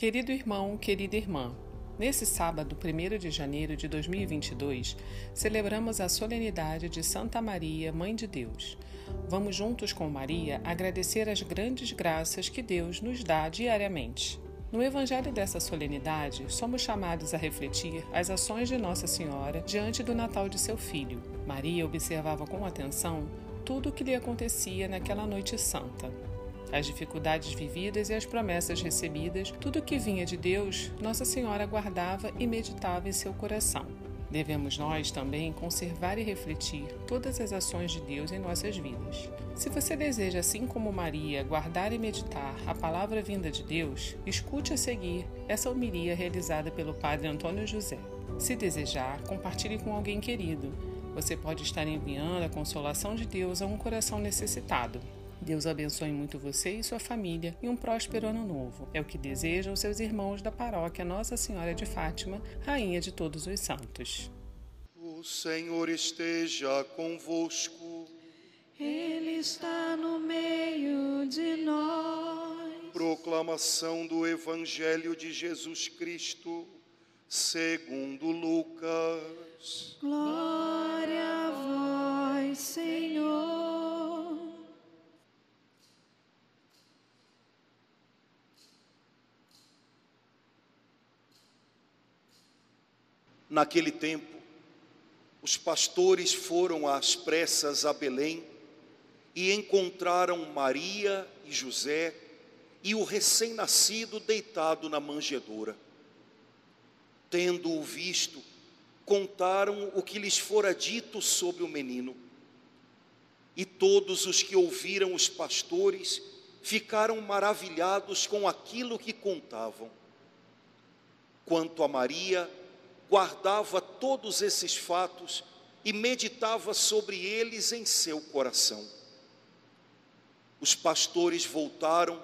Querido irmão, querida irmã, nesse sábado, 1 de janeiro de 2022, celebramos a solenidade de Santa Maria, Mãe de Deus. Vamos juntos com Maria agradecer as grandes graças que Deus nos dá diariamente. No Evangelho dessa solenidade, somos chamados a refletir as ações de Nossa Senhora diante do Natal de seu filho. Maria observava com atenção tudo o que lhe acontecia naquela noite santa. As dificuldades vividas e as promessas recebidas, tudo o que vinha de Deus, Nossa Senhora guardava e meditava em seu coração. Devemos nós também conservar e refletir todas as ações de Deus em nossas vidas. Se você deseja, assim como Maria, guardar e meditar a palavra vinda de Deus, escute a seguir essa homilia realizada pelo Padre Antônio José. Se desejar, compartilhe com alguém querido. Você pode estar enviando a consolação de Deus a um coração necessitado. Deus abençoe muito você e sua família e um próspero ano novo. É o que desejam seus irmãos da paróquia Nossa Senhora de Fátima, Rainha de todos os santos. O Senhor esteja convosco. Ele está no meio de nós. Proclamação do Evangelho de Jesus Cristo, segundo Lucas. Glória a vós, Senhor. Naquele tempo, os pastores foram às pressas a Belém e encontraram Maria e José e o recém-nascido deitado na manjedoura. Tendo-o visto, contaram o que lhes fora dito sobre o menino. E todos os que ouviram os pastores ficaram maravilhados com aquilo que contavam. Quanto a Maria, guardava todos esses fatos e meditava sobre eles em seu coração. Os pastores voltaram,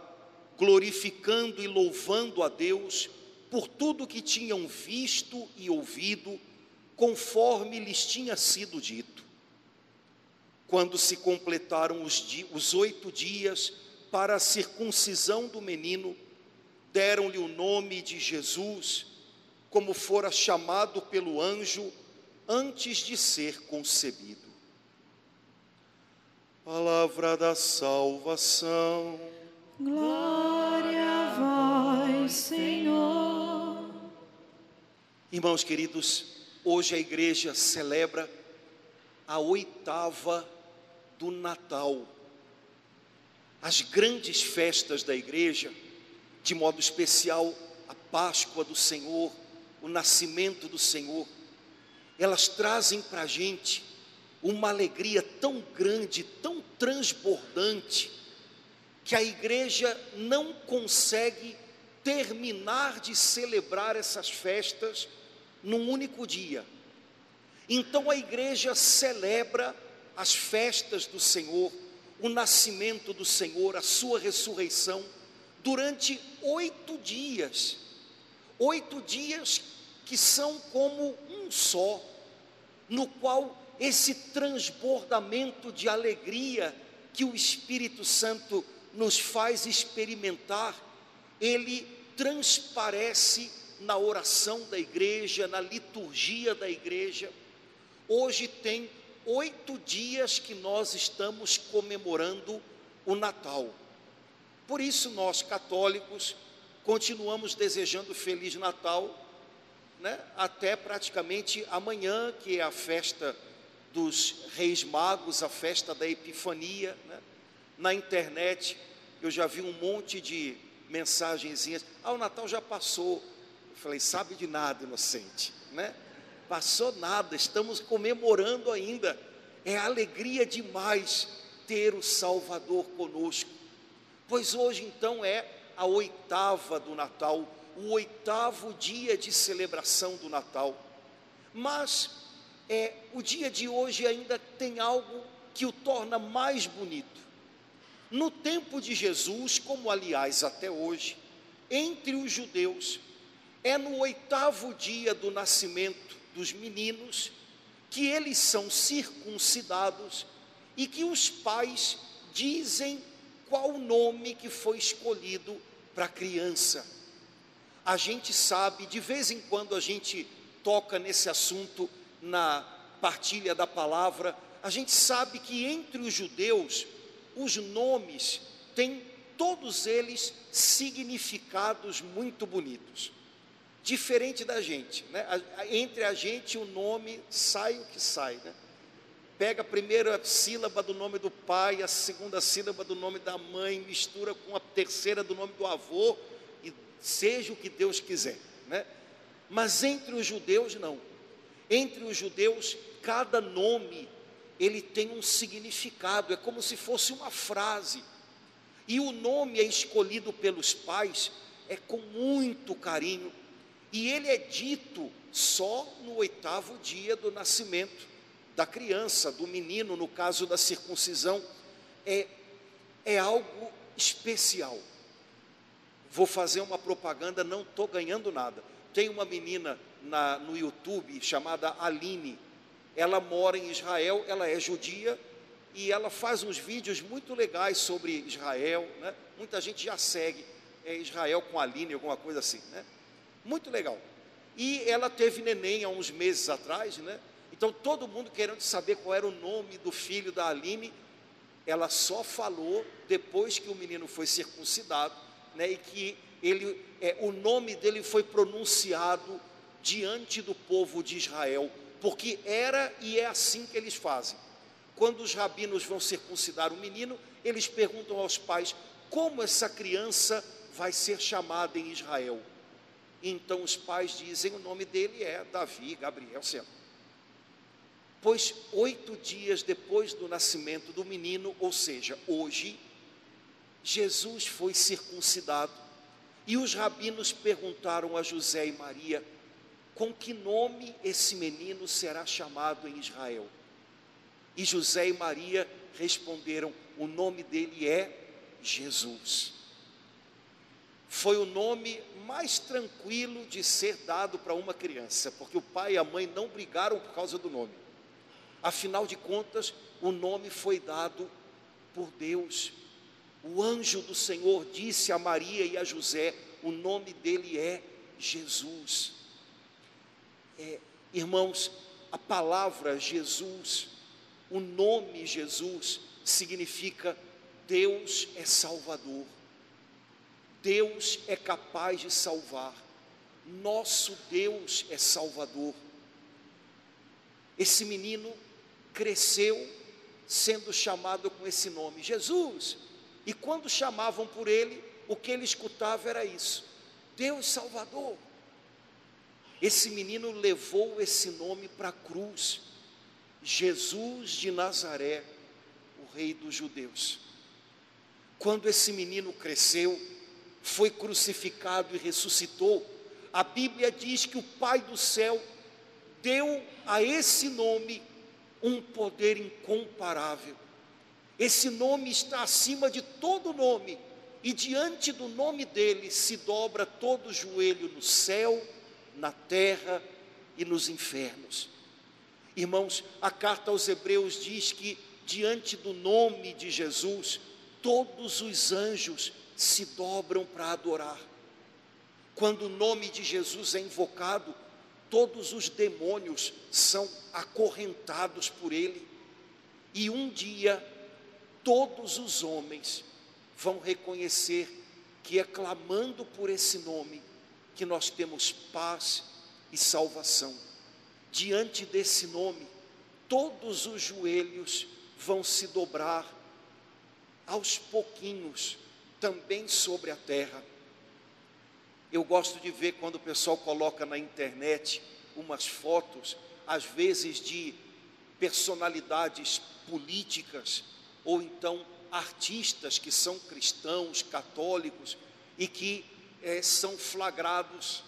glorificando e louvando a Deus por tudo que tinham visto e ouvido, conforme lhes tinha sido dito. Quando se completaram os, os oito dias para a circuncisão do menino, deram-lhe o nome de Jesus como fora chamado pelo anjo antes de ser concebido. Palavra da salvação. Glória a vós, Senhor. Irmãos queridos, hoje a igreja celebra a oitava do Natal. As grandes festas da igreja, de modo especial a Páscoa do Senhor, o nascimento do Senhor, elas trazem para a gente uma alegria tão grande, tão transbordante, que a igreja não consegue terminar de celebrar essas festas num único dia. Então a igreja celebra as festas do Senhor, o nascimento do Senhor, a sua ressurreição, durante oito dias. Oito dias que são como um só, no qual esse transbordamento de alegria que o Espírito Santo nos faz experimentar, ele transparece na oração da igreja, na liturgia da igreja. Hoje tem oito dias que nós estamos comemorando o Natal. Por isso, nós católicos continuamos desejando Feliz Natal né, até praticamente amanhã, que é a festa dos Reis Magos, a festa da Epifania. Né? Na internet eu já vi um monte de mensagenzinhas. Ah, o Natal já passou. Eu falei, sabe de nada, inocente, né? Passou nada, estamos comemorando ainda. É alegria demais ter o Salvador conosco. Pois hoje então é a oitava do Natal, o oitavo dia de celebração do Natal. Mas é, o dia de hoje ainda tem algo que o torna mais bonito. No tempo de Jesus, como aliás até hoje, entre os judeus, é no oitavo dia do nascimento dos meninos que eles são circuncidados e que os pais dizem qual o nome que foi escolhido para a criança. A gente sabe, de vez em quando a gente toca nesse assunto na partilha da palavra, a gente sabe que entre os judeus, os nomes têm todos eles significados muito bonitos. Diferente da gente, né? entre a gente o nome sai o que sai, né? Pega a primeira sílaba do nome do pai, a segunda sílaba do nome da mãe, mistura com a terceira do nome do avô seja o que Deus quiser, né? Mas entre os judeus não. Entre os judeus cada nome ele tem um significado, é como se fosse uma frase. E o nome é escolhido pelos pais é com muito carinho, e ele é dito só no oitavo dia do nascimento da criança, do menino, no caso da circuncisão, é, é algo especial. Vou fazer uma propaganda, não estou ganhando nada. Tem uma menina na, no YouTube chamada Aline, ela mora em Israel, ela é judia e ela faz uns vídeos muito legais sobre Israel, né? Muita gente já segue é Israel com Aline, alguma coisa assim, né? Muito legal. E ela teve neném há uns meses atrás, né? Então todo mundo querendo saber qual era o nome do filho da Aline, ela só falou depois que o menino foi circuncidado, né? E que ele, é, o nome dele foi pronunciado diante do povo de Israel porque era e é assim que eles fazem. Quando os rabinos vão circuncidar o menino, eles perguntam aos pais como essa criança vai ser chamada em Israel. Então os pais dizem: o nome dele é Davi, Gabriel, sei Pois oito dias depois do nascimento do menino, ou seja, hoje, Jesus foi circuncidado. E os rabinos perguntaram a José e Maria: com que nome esse menino será chamado em Israel? E José e Maria responderam: o nome dele é Jesus. Foi o nome mais tranquilo de ser dado para uma criança, porque o pai e a mãe não brigaram por causa do nome. Afinal de contas, o nome foi dado por Deus. O anjo do Senhor disse a Maria e a José: o nome dele é Jesus. É, irmãos, a palavra Jesus, o nome Jesus, significa Deus é Salvador. Deus é capaz de salvar. Nosso Deus é Salvador. Esse menino cresceu sendo chamado com esse nome, Jesus. E quando chamavam por ele, o que ele escutava era isso: Deus Salvador. Esse menino levou esse nome para a cruz. Jesus de Nazaré, o rei dos judeus. Quando esse menino cresceu, foi crucificado e ressuscitou, a Bíblia diz que o Pai do céu deu a esse nome um poder incomparável. Esse nome está acima de todo nome, e diante do nome dele se dobra todo joelho no céu, na terra e nos infernos. Irmãos, a carta aos Hebreus diz que diante do nome de Jesus, todos os anjos se dobram para adorar. Quando o nome de Jesus é invocado, todos os demônios são acorrentados por ele. E um dia, todos os homens vão reconhecer que é clamando por esse nome que nós temos paz e salvação. Diante desse nome, todos os joelhos vão se dobrar aos pouquinhos, também sobre a terra. Eu gosto de ver quando o pessoal coloca na internet umas fotos, às vezes de personalidades políticas ou então artistas que são cristãos, católicos e que é, são flagrados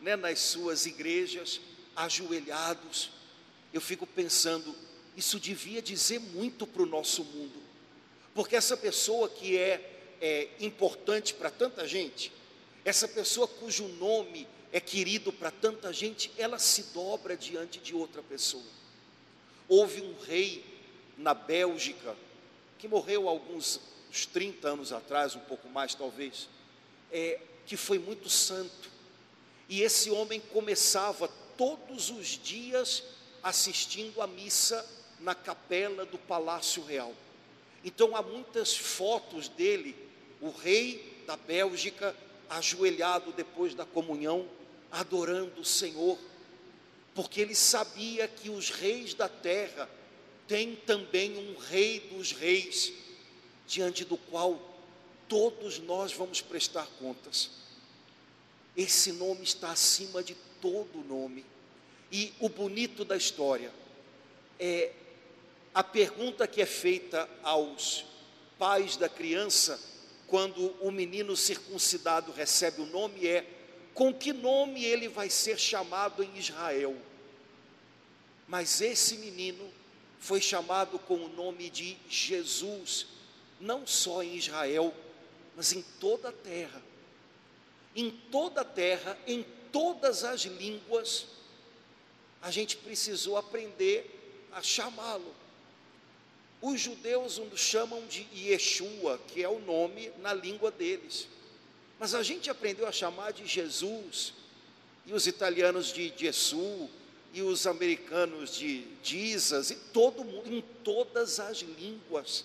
né, nas suas igrejas, ajoelhados. Eu fico pensando, isso devia dizer muito para o nosso mundo, porque essa pessoa que é, é importante para tanta gente, essa pessoa cujo nome é querido para tanta gente, ela se dobra diante de outra pessoa. Houve um rei na Bélgica, que morreu alguns uns 30 anos atrás, um pouco mais talvez, é, que foi muito santo. E esse homem começava todos os dias assistindo à missa na capela do Palácio Real. Então há muitas fotos dele, o rei da Bélgica, ajoelhado depois da comunhão, adorando o Senhor, porque ele sabia que os reis da terra têm também um rei dos reis, diante do qual todos nós vamos prestar contas. Esse nome está acima de todo nome. E o bonito da história é a pergunta que é feita aos pais da criança quando o menino circuncidado recebe o nome é: com que nome ele vai ser chamado em Israel? Mas esse menino foi chamado com o nome de Jesus, não só em Israel, mas em toda a terra. Em toda a terra, em todas as línguas, a gente precisou aprender a chamá-lo. Os judeus o chamam de Yeshua, que é o nome na língua deles. Mas a gente aprendeu a chamar de Jesus, e os italianos de Jesus, e os americanos de Jesus, e todo mundo, em todas as línguas,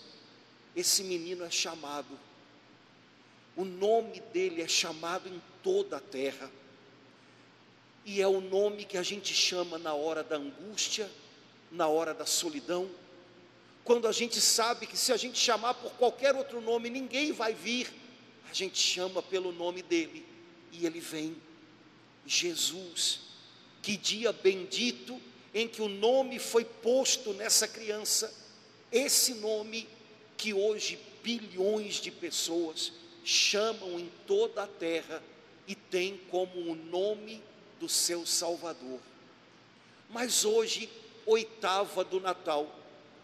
esse menino é chamado. O nome dele é chamado em toda a terra. E é o nome que a gente chama na hora da angústia, na hora da solidão, quando a gente sabe que se a gente chamar por qualquer outro nome, ninguém vai vir, a gente chama pelo nome dele e ele vem. Jesus, que dia bendito em que o nome foi posto nessa criança, esse nome que hoje bilhões de pessoas chamam em toda a terra e tem como o nome do seu Salvador. Mas hoje, oitava do Natal,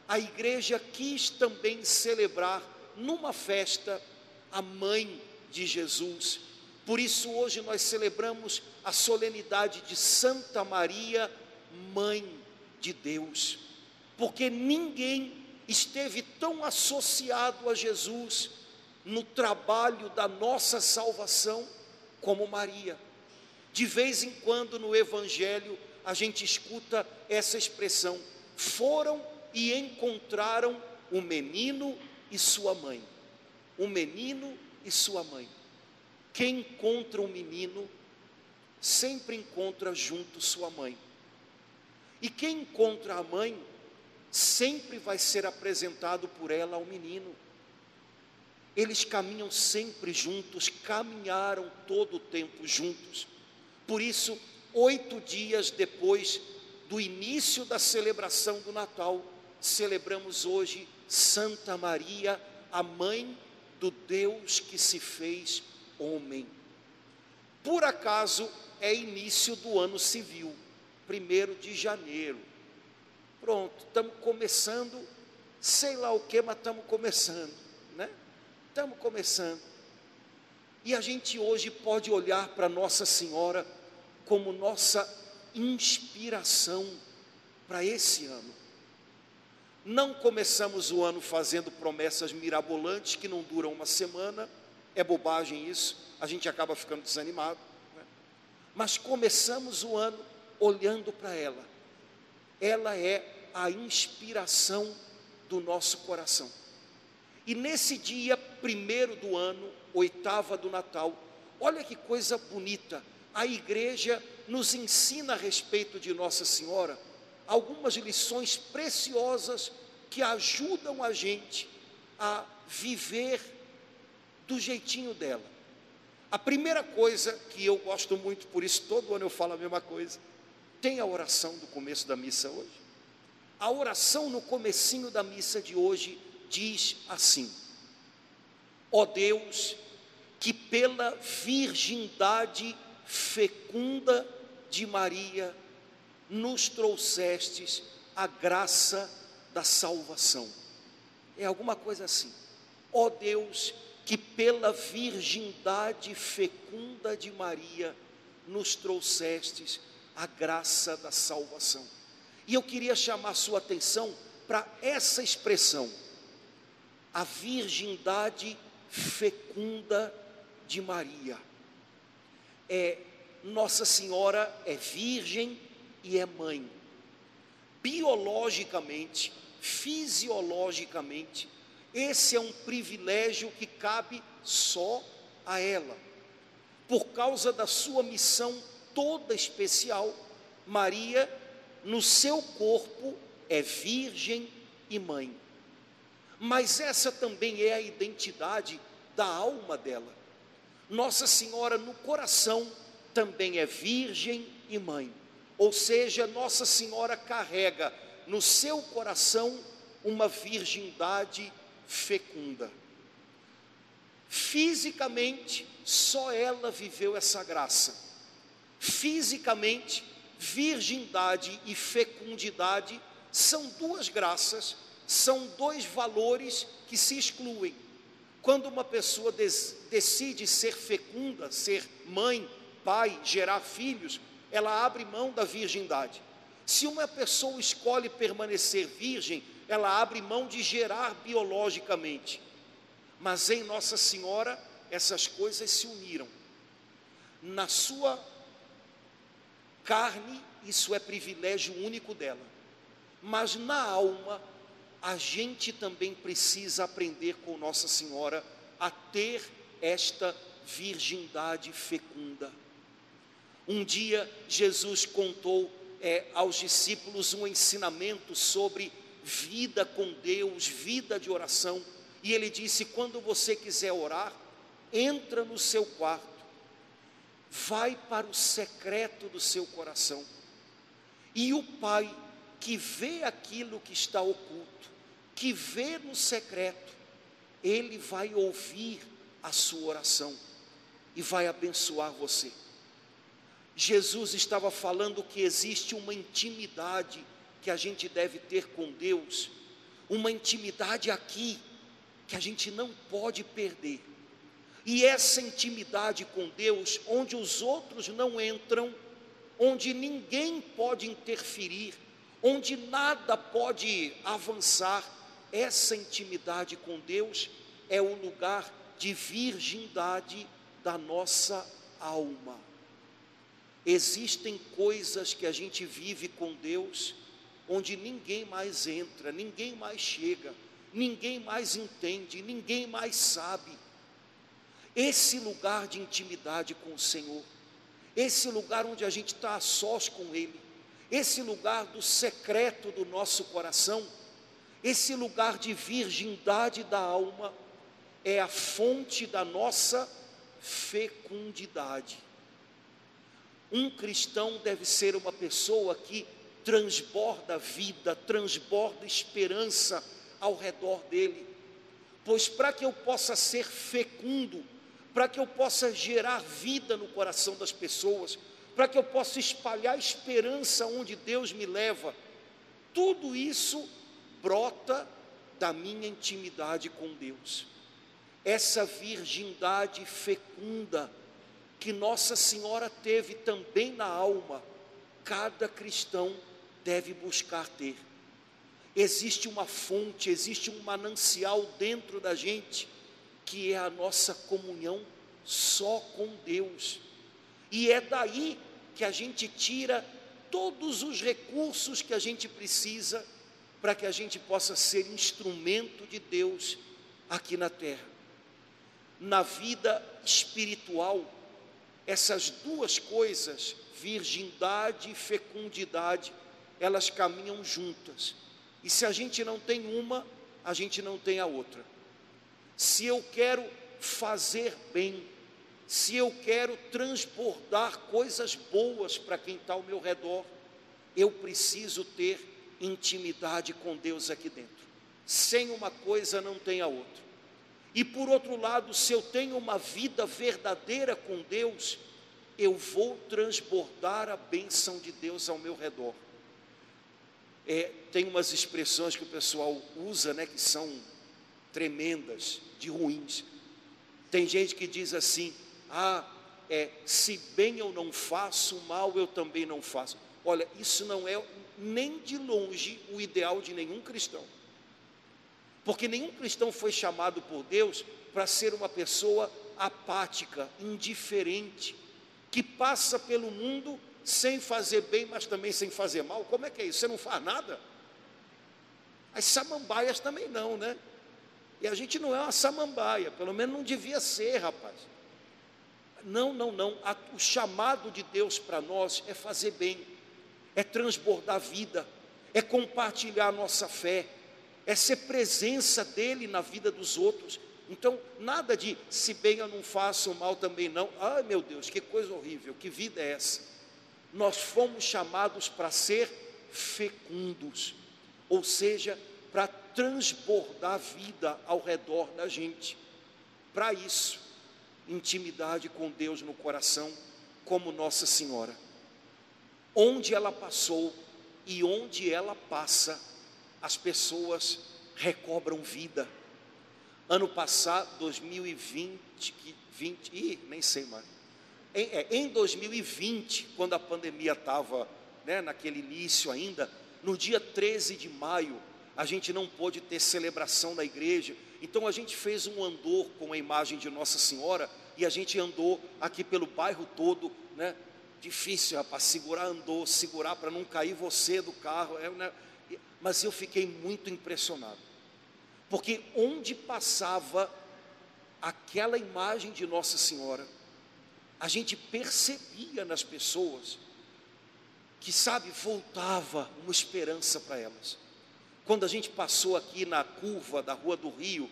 a igreja quis também celebrar numa festa a mãe de Jesus. Por isso, hoje nós celebramos a solenidade de Santa Maria, Mãe de Deus, porque ninguém esteve tão associado a Jesus no trabalho da nossa salvação como Maria. De vez em quando no Evangelho a gente escuta essa expressão: foram e encontraram o menino e sua mãe. O menino e sua mãe. Quem encontra um menino sempre encontra junto sua mãe. E quem encontra a mãe sempre vai ser apresentado por ela ao menino. Eles caminham sempre juntos, caminharam todo o tempo juntos. Por isso, oito dias depois do início da celebração do Natal, celebramos hoje Santa Maria, a mãe do Deus que se fez homem. Por acaso é início do ano civil, primeiro de janeiro. Pronto, estamos começando, sei lá o que, mas estamos começando, né? Estamos começando. E a gente hoje pode olhar para Nossa Senhora como nossa inspiração para esse ano. Não começamos o ano fazendo promessas mirabolantes que não duram uma semana, é bobagem isso, a gente acaba ficando desanimado. Né? Mas começamos o ano olhando para ela, ela é a inspiração do nosso coração. E nesse dia primeiro do ano, oitava do Natal, olha que coisa bonita, a igreja nos ensina a respeito de Nossa Senhora algumas lições preciosas que ajudam a gente a viver do jeitinho dela. A primeira coisa que eu gosto muito, por isso todo ano eu falo a mesma coisa, tem a oração do começo da missa hoje. A oração no comecinho da missa de hoje diz assim: Ó oh Deus, que pela virgindade fecunda de Maria nos trouxestes a graça da salvação. É alguma coisa assim. Ó oh Deus, que pela virgindade fecunda de Maria nos trouxestes a graça da salvação. E eu queria chamar sua atenção para essa expressão, a virgindade fecunda de Maria. É Nossa Senhora é virgem e é mãe. Biologicamente, fisiologicamente, esse é um privilégio que cabe só a ela. Por causa da sua missão toda especial, Maria, no seu corpo, é virgem e mãe. Mas essa também é a identidade da alma dela. Nossa Senhora no coração também é virgem e mãe. Ou seja, Nossa Senhora carrega no seu coração uma virgindade fecunda. Fisicamente, só ela viveu essa graça. Fisicamente, virgindade e fecundidade são duas graças, são dois valores que se excluem. Quando uma pessoa decide ser fecunda, ser mãe, pai, gerar filhos, ela abre mão da virgindade. Se uma pessoa escolhe permanecer virgem, ela abre mão de gerar biologicamente. Mas em Nossa Senhora, essas coisas se uniram. Na sua carne, isso é privilégio único dela. Mas na alma, a gente também precisa aprender com Nossa Senhora a ter esta virgindade fecunda. Um dia Jesus contou é, aos discípulos um ensinamento sobre vida com Deus, vida de oração, e ele disse: quando você quiser orar, entra no seu quarto, vai para o secreto do seu coração, e o Pai que vê aquilo que está oculto, que vê no secreto, ele vai ouvir a sua oração e vai abençoar você. Jesus estava falando que existe uma intimidade que a gente deve ter com Deus, uma intimidade aqui que a gente não pode perder. E essa intimidade com Deus, onde os outros não entram, onde ninguém pode interferir, onde nada pode avançar, essa intimidade com Deus é o lugar de virgindade da nossa alma. Existem coisas que a gente vive com Deus, onde ninguém mais entra, ninguém mais chega, ninguém mais entende, ninguém mais sabe. Esse lugar de intimidade com o Senhor, esse lugar onde a gente está a sós com Ele, esse lugar do secreto do nosso coração, esse lugar de virgindade da alma, é a fonte da nossa fecundidade. Um cristão deve ser uma pessoa que transborda vida, transborda esperança ao redor dele. Pois para que eu possa ser fecundo, para que eu possa gerar vida no coração das pessoas, para que eu possa espalhar esperança onde Deus me leva, tudo isso brota da minha intimidade com Deus. Essa virgindade fecunda que Nossa Senhora teve também na alma, cada cristão deve buscar ter. Existe uma fonte, existe um manancial dentro da gente, que é a nossa comunhão só com Deus. E é daí que a gente tira todos os recursos que a gente precisa para que a gente possa ser instrumento de Deus aqui na terra. Na vida espiritual, essas duas coisas, virgindade e fecundidade, elas caminham juntas. E se a gente não tem uma, a gente não tem a outra. Se eu quero fazer bem, se eu quero transbordar coisas boas para quem está ao meu redor, eu preciso ter intimidade com Deus aqui dentro. Sem uma coisa, não tem a outra. E por outro lado, se eu tenho uma vida verdadeira com Deus, eu vou transbordar a bênção de Deus ao meu redor. É, tem umas expressões que o pessoal usa, né, que são tremendas, de ruins. Tem gente que diz assim: ah, é, se bem eu não faço, mal eu também não faço. Olha, isso não é nem de longe o ideal de nenhum cristão. Porque nenhum cristão foi chamado por Deus para ser uma pessoa apática, indiferente. que passa pelo mundo sem fazer bem, mas também sem fazer mal. Como é que é isso? Você não faz nada? As samambaias também não, né? E a gente não é uma samambaia, pelo menos não devia ser, rapaz. Não, não, não. o chamado de Deus para nós é fazer bem, é transbordar vida, é compartilhar a nossa fé, é ser presença dele na vida dos outros. Então, nada de se bem eu não faço, mal também não. Ai meu Deus, que coisa horrível, que vida é essa? Nós fomos chamados para ser fecundos, ou seja, para transbordar vida ao redor da gente. Para isso, intimidade com Deus no coração, como Nossa Senhora. Onde ela passou e onde ela passa, as pessoas recobram vida. Ano passado, 2020, 20, ih, nem sei mais. Em, é, em 2020, quando a pandemia estava né, naquele início ainda, no dia 13 de maio, a gente não pôde ter celebração na igreja, então a gente fez um andor com a imagem de Nossa Senhora e a gente andou aqui pelo bairro todo, né? Difícil, rapaz, segurar andou, segurar para não cair você do carro, é, né? mas eu fiquei muito impressionado, porque onde passava aquela imagem de Nossa Senhora, a gente percebia nas pessoas que, sabe, voltava uma esperança para elas. Quando a gente passou aqui na curva da Rua do Rio,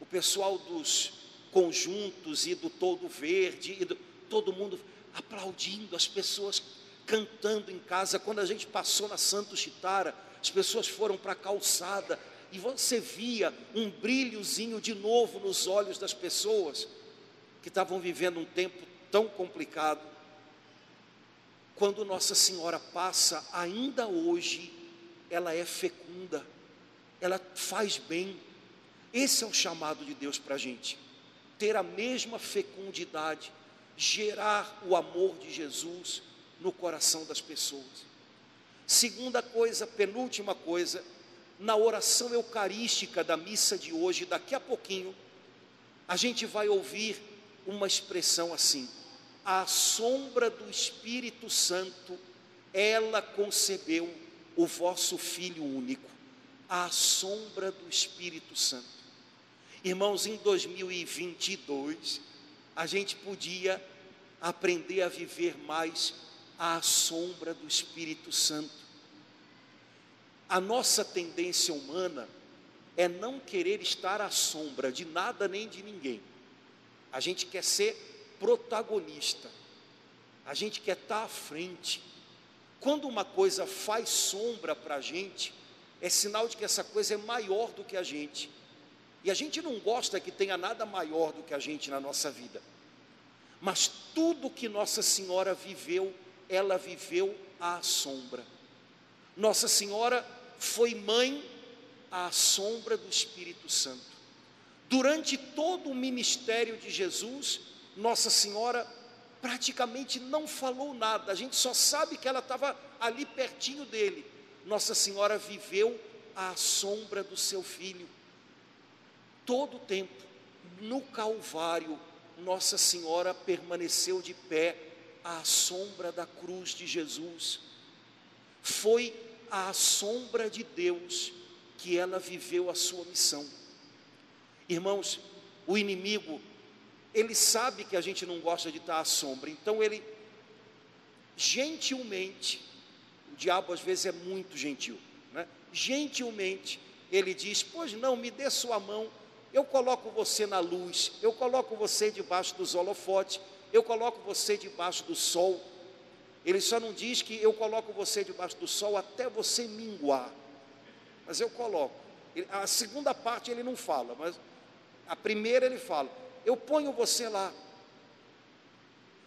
o pessoal dos conjuntos e do todo verde, e do, todo mundo aplaudindo, as pessoas cantando em casa. Quando a gente passou na Santo Chitara, as pessoas foram para a calçada e você via um brilhozinho de novo nos olhos das pessoas que estavam vivendo um tempo tão complicado. Quando Nossa Senhora passa, ainda hoje, ela é fecunda, ela faz bem. Esse é o chamado de Deus para a gente, ter a mesma fecundidade, gerar o amor de Jesus no coração das pessoas. Segunda coisa, penúltima coisa, na oração eucarística da missa de hoje, daqui a pouquinho, a gente vai ouvir uma expressão assim: a sombra do Espírito Santo, ela concebeu o vosso Filho único, à sombra do Espírito Santo. Irmãos, em 2022, a gente podia aprender a viver mais à sombra do Espírito Santo. A nossa tendência humana é não querer estar à sombra de nada nem de ninguém. A gente quer ser protagonista, a gente quer estar à frente, quando uma coisa faz sombra para a gente, é sinal de que essa coisa é maior do que a gente. E a gente não gosta que tenha nada maior do que a gente na nossa vida. Mas tudo que Nossa Senhora viveu, ela viveu à sombra. Nossa Senhora foi mãe à sombra do Espírito Santo. Durante todo o ministério de Jesus, Nossa Senhora praticamente não falou nada, a gente só sabe que ela estava ali pertinho dele. Nossa Senhora viveu à sombra do seu filho, todo o tempo, no Calvário, Nossa Senhora permaneceu de pé à sombra da cruz de Jesus, foi à sombra de Deus que ela viveu a sua missão. Irmãos, o inimigo ele sabe que a gente não gosta de estar à sombra, então ele gentilmente, o diabo às vezes é muito gentil, né? gentilmente ele diz: Pois não, me dê sua mão, eu coloco você na luz, eu coloco você debaixo dos holofotes, eu coloco você debaixo do sol. Ele só não diz que eu coloco você debaixo do sol até você minguar, mas eu coloco. A segunda parte ele não fala, mas a primeira ele fala: eu ponho você lá.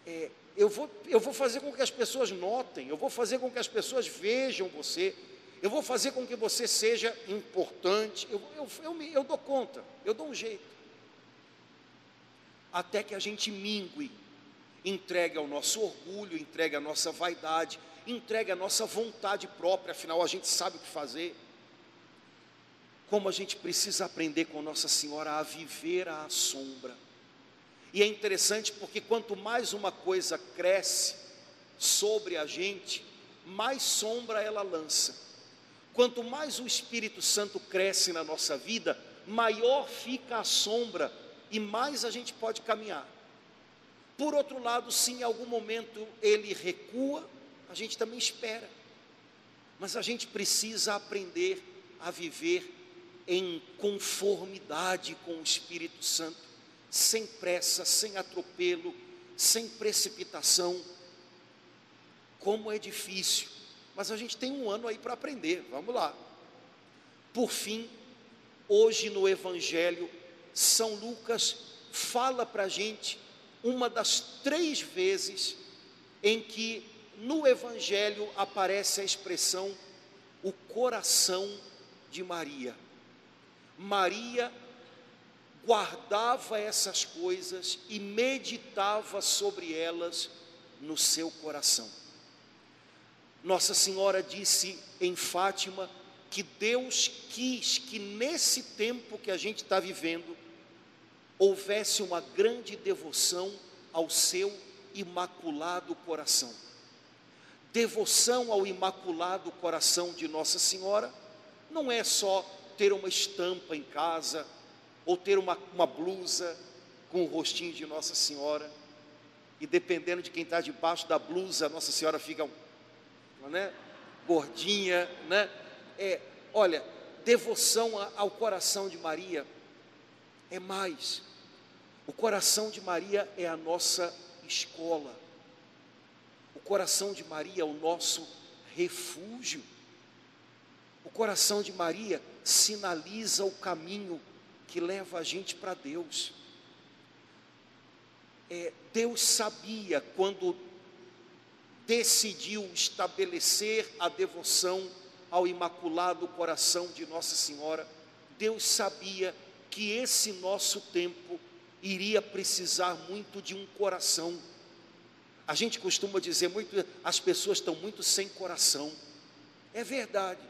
É, eu, vou, eu vou fazer com que as pessoas notem, eu vou fazer com que as pessoas vejam você, eu vou fazer com que você seja importante. Eu, eu, eu, me, eu dou conta, eu dou um jeito. Até que a gente mingue, entregue ao nosso orgulho, entregue à nossa vaidade, entregue à nossa vontade própria, afinal a gente sabe o que fazer como a gente precisa aprender com Nossa Senhora a viver à sombra. E é interessante porque quanto mais uma coisa cresce sobre a gente, mais sombra ela lança. Quanto mais o Espírito Santo cresce na nossa vida, maior fica a sombra e mais a gente pode caminhar. Por outro lado, se em algum momento ele recua, a gente também espera. Mas a gente precisa aprender a viver em conformidade com o Espírito Santo, sem pressa, sem atropelo, sem precipitação. Como é difícil, mas a gente tem um ano aí para aprender, vamos lá. Por fim, hoje no Evangelho, São Lucas fala para a gente uma das três vezes em que no Evangelho aparece a expressão o coração de Maria. Maria guardava essas coisas e meditava sobre elas no seu coração. Nossa Senhora disse em Fátima que Deus quis que nesse tempo que a gente está vivendo, houvesse uma grande devoção ao seu imaculado coração. Devoção ao imaculado coração de Nossa Senhora não é só ter uma estampa em casa, ou ter uma, uma blusa com o rostinho de Nossa Senhora, e dependendo de quem está debaixo da blusa, Nossa Senhora fica né, gordinha, né? É, olha, devoção ao coração de Maria é mais. O coração de Maria é a nossa escola. O coração de Maria é o nosso refúgio. O coração de Maria sinaliza o caminho que leva a gente para Deus. É, Deus sabia quando decidiu estabelecer a devoção ao Imaculado Coração de Nossa Senhora, Deus sabia que esse nosso tempo iria precisar muito de um coração. A gente costuma dizer muito, as pessoas estão muito sem coração. É verdade.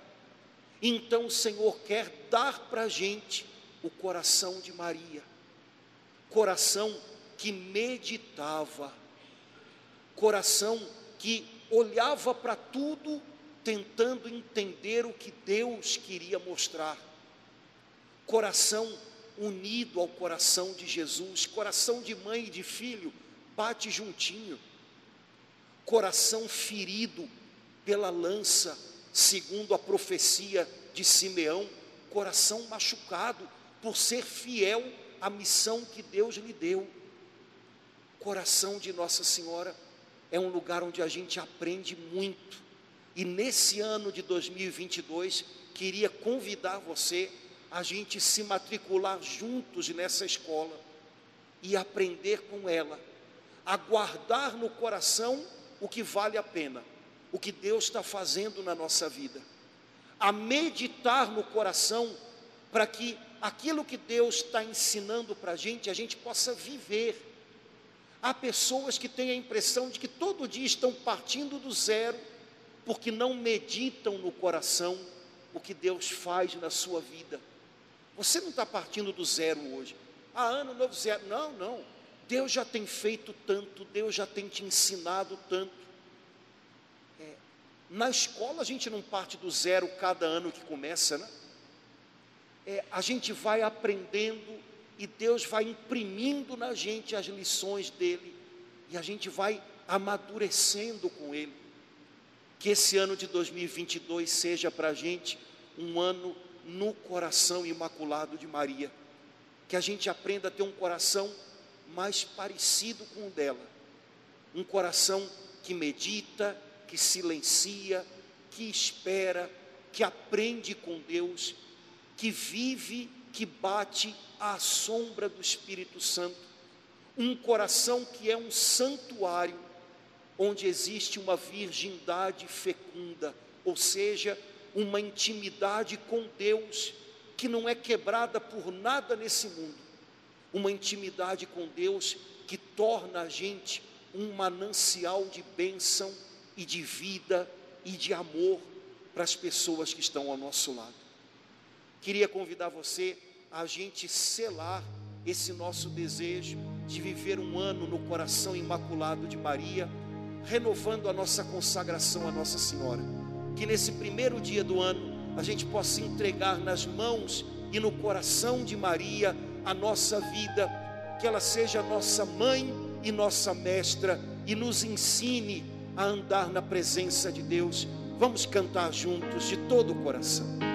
Então o Senhor quer dar para a gente o coração de Maria, coração que meditava, coração que olhava para tudo tentando entender o que Deus queria mostrar, coração unido ao coração de Jesus, coração de mãe e de filho, bate juntinho, coração ferido pela lança, segundo a profecia de Simeão, coração machucado por ser fiel à missão que Deus lhe deu. Coração de Nossa Senhora é um lugar onde a gente aprende muito. E nesse ano de 2022, queria convidar você a gente se matricular juntos nessa escola e aprender com ela, a guardar no coração o que vale a pena, o que Deus está fazendo na nossa vida a meditar no coração, para que aquilo que Deus está ensinando para a gente, a gente possa viver. Há pessoas que têm a impressão de que todo dia estão partindo do zero, porque não meditam no coração o que Deus faz na sua vida. Você não está partindo do zero hoje. Ah, ano novo zero. Não, não. Deus já tem feito tanto, Deus já tem te ensinado tanto. Na escola a gente não parte do zero cada ano que começa, né? É, a gente vai aprendendo e Deus vai imprimindo na gente as lições dele e a gente vai amadurecendo com ele. Que esse ano de 2022 seja para a gente um ano no coração imaculado de Maria. Que a gente aprenda a ter um coração mais parecido com o dela. Um coração que medita, que silencia, que espera, que aprende com Deus, que vive, que bate à sombra do Espírito Santo. Um coração que é um santuário, onde existe uma virgindade fecunda, ou seja, uma intimidade com Deus que não é quebrada por nada nesse mundo. Uma intimidade com Deus que torna a gente um manancial de bênção e de vida e de amor para as pessoas que estão ao nosso lado. Queria convidar você a gente selar esse nosso desejo de viver um ano no coração imaculado de Maria, renovando a nossa consagração a Nossa Senhora. Que nesse primeiro dia do ano a gente possa entregar nas mãos e no coração de Maria a nossa vida, que ela seja nossa mãe e nossa mestra e nos ensine a andar na presença de Deus. Vamos cantar juntos de todo o coração.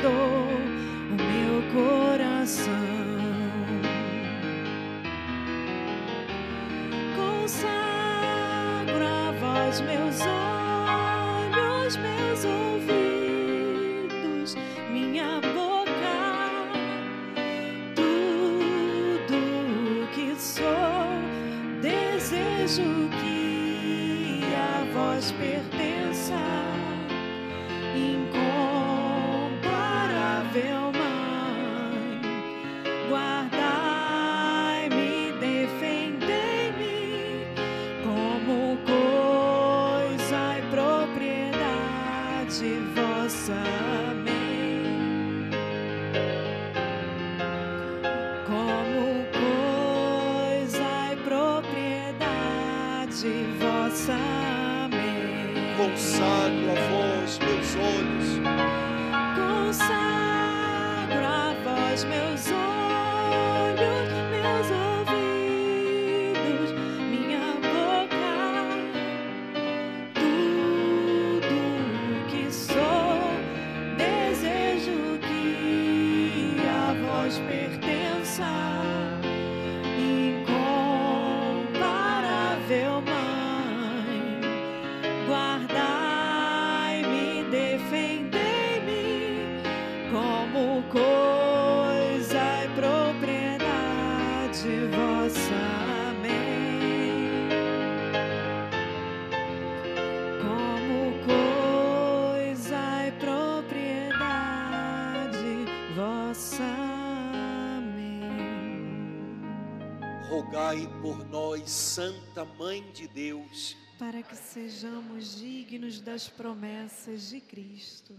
Dou o meu coração. Olhos, Consagro a vós meus olhos, Santa Mãe de Deus, Para que sejamos dignos das promessas de Cristo.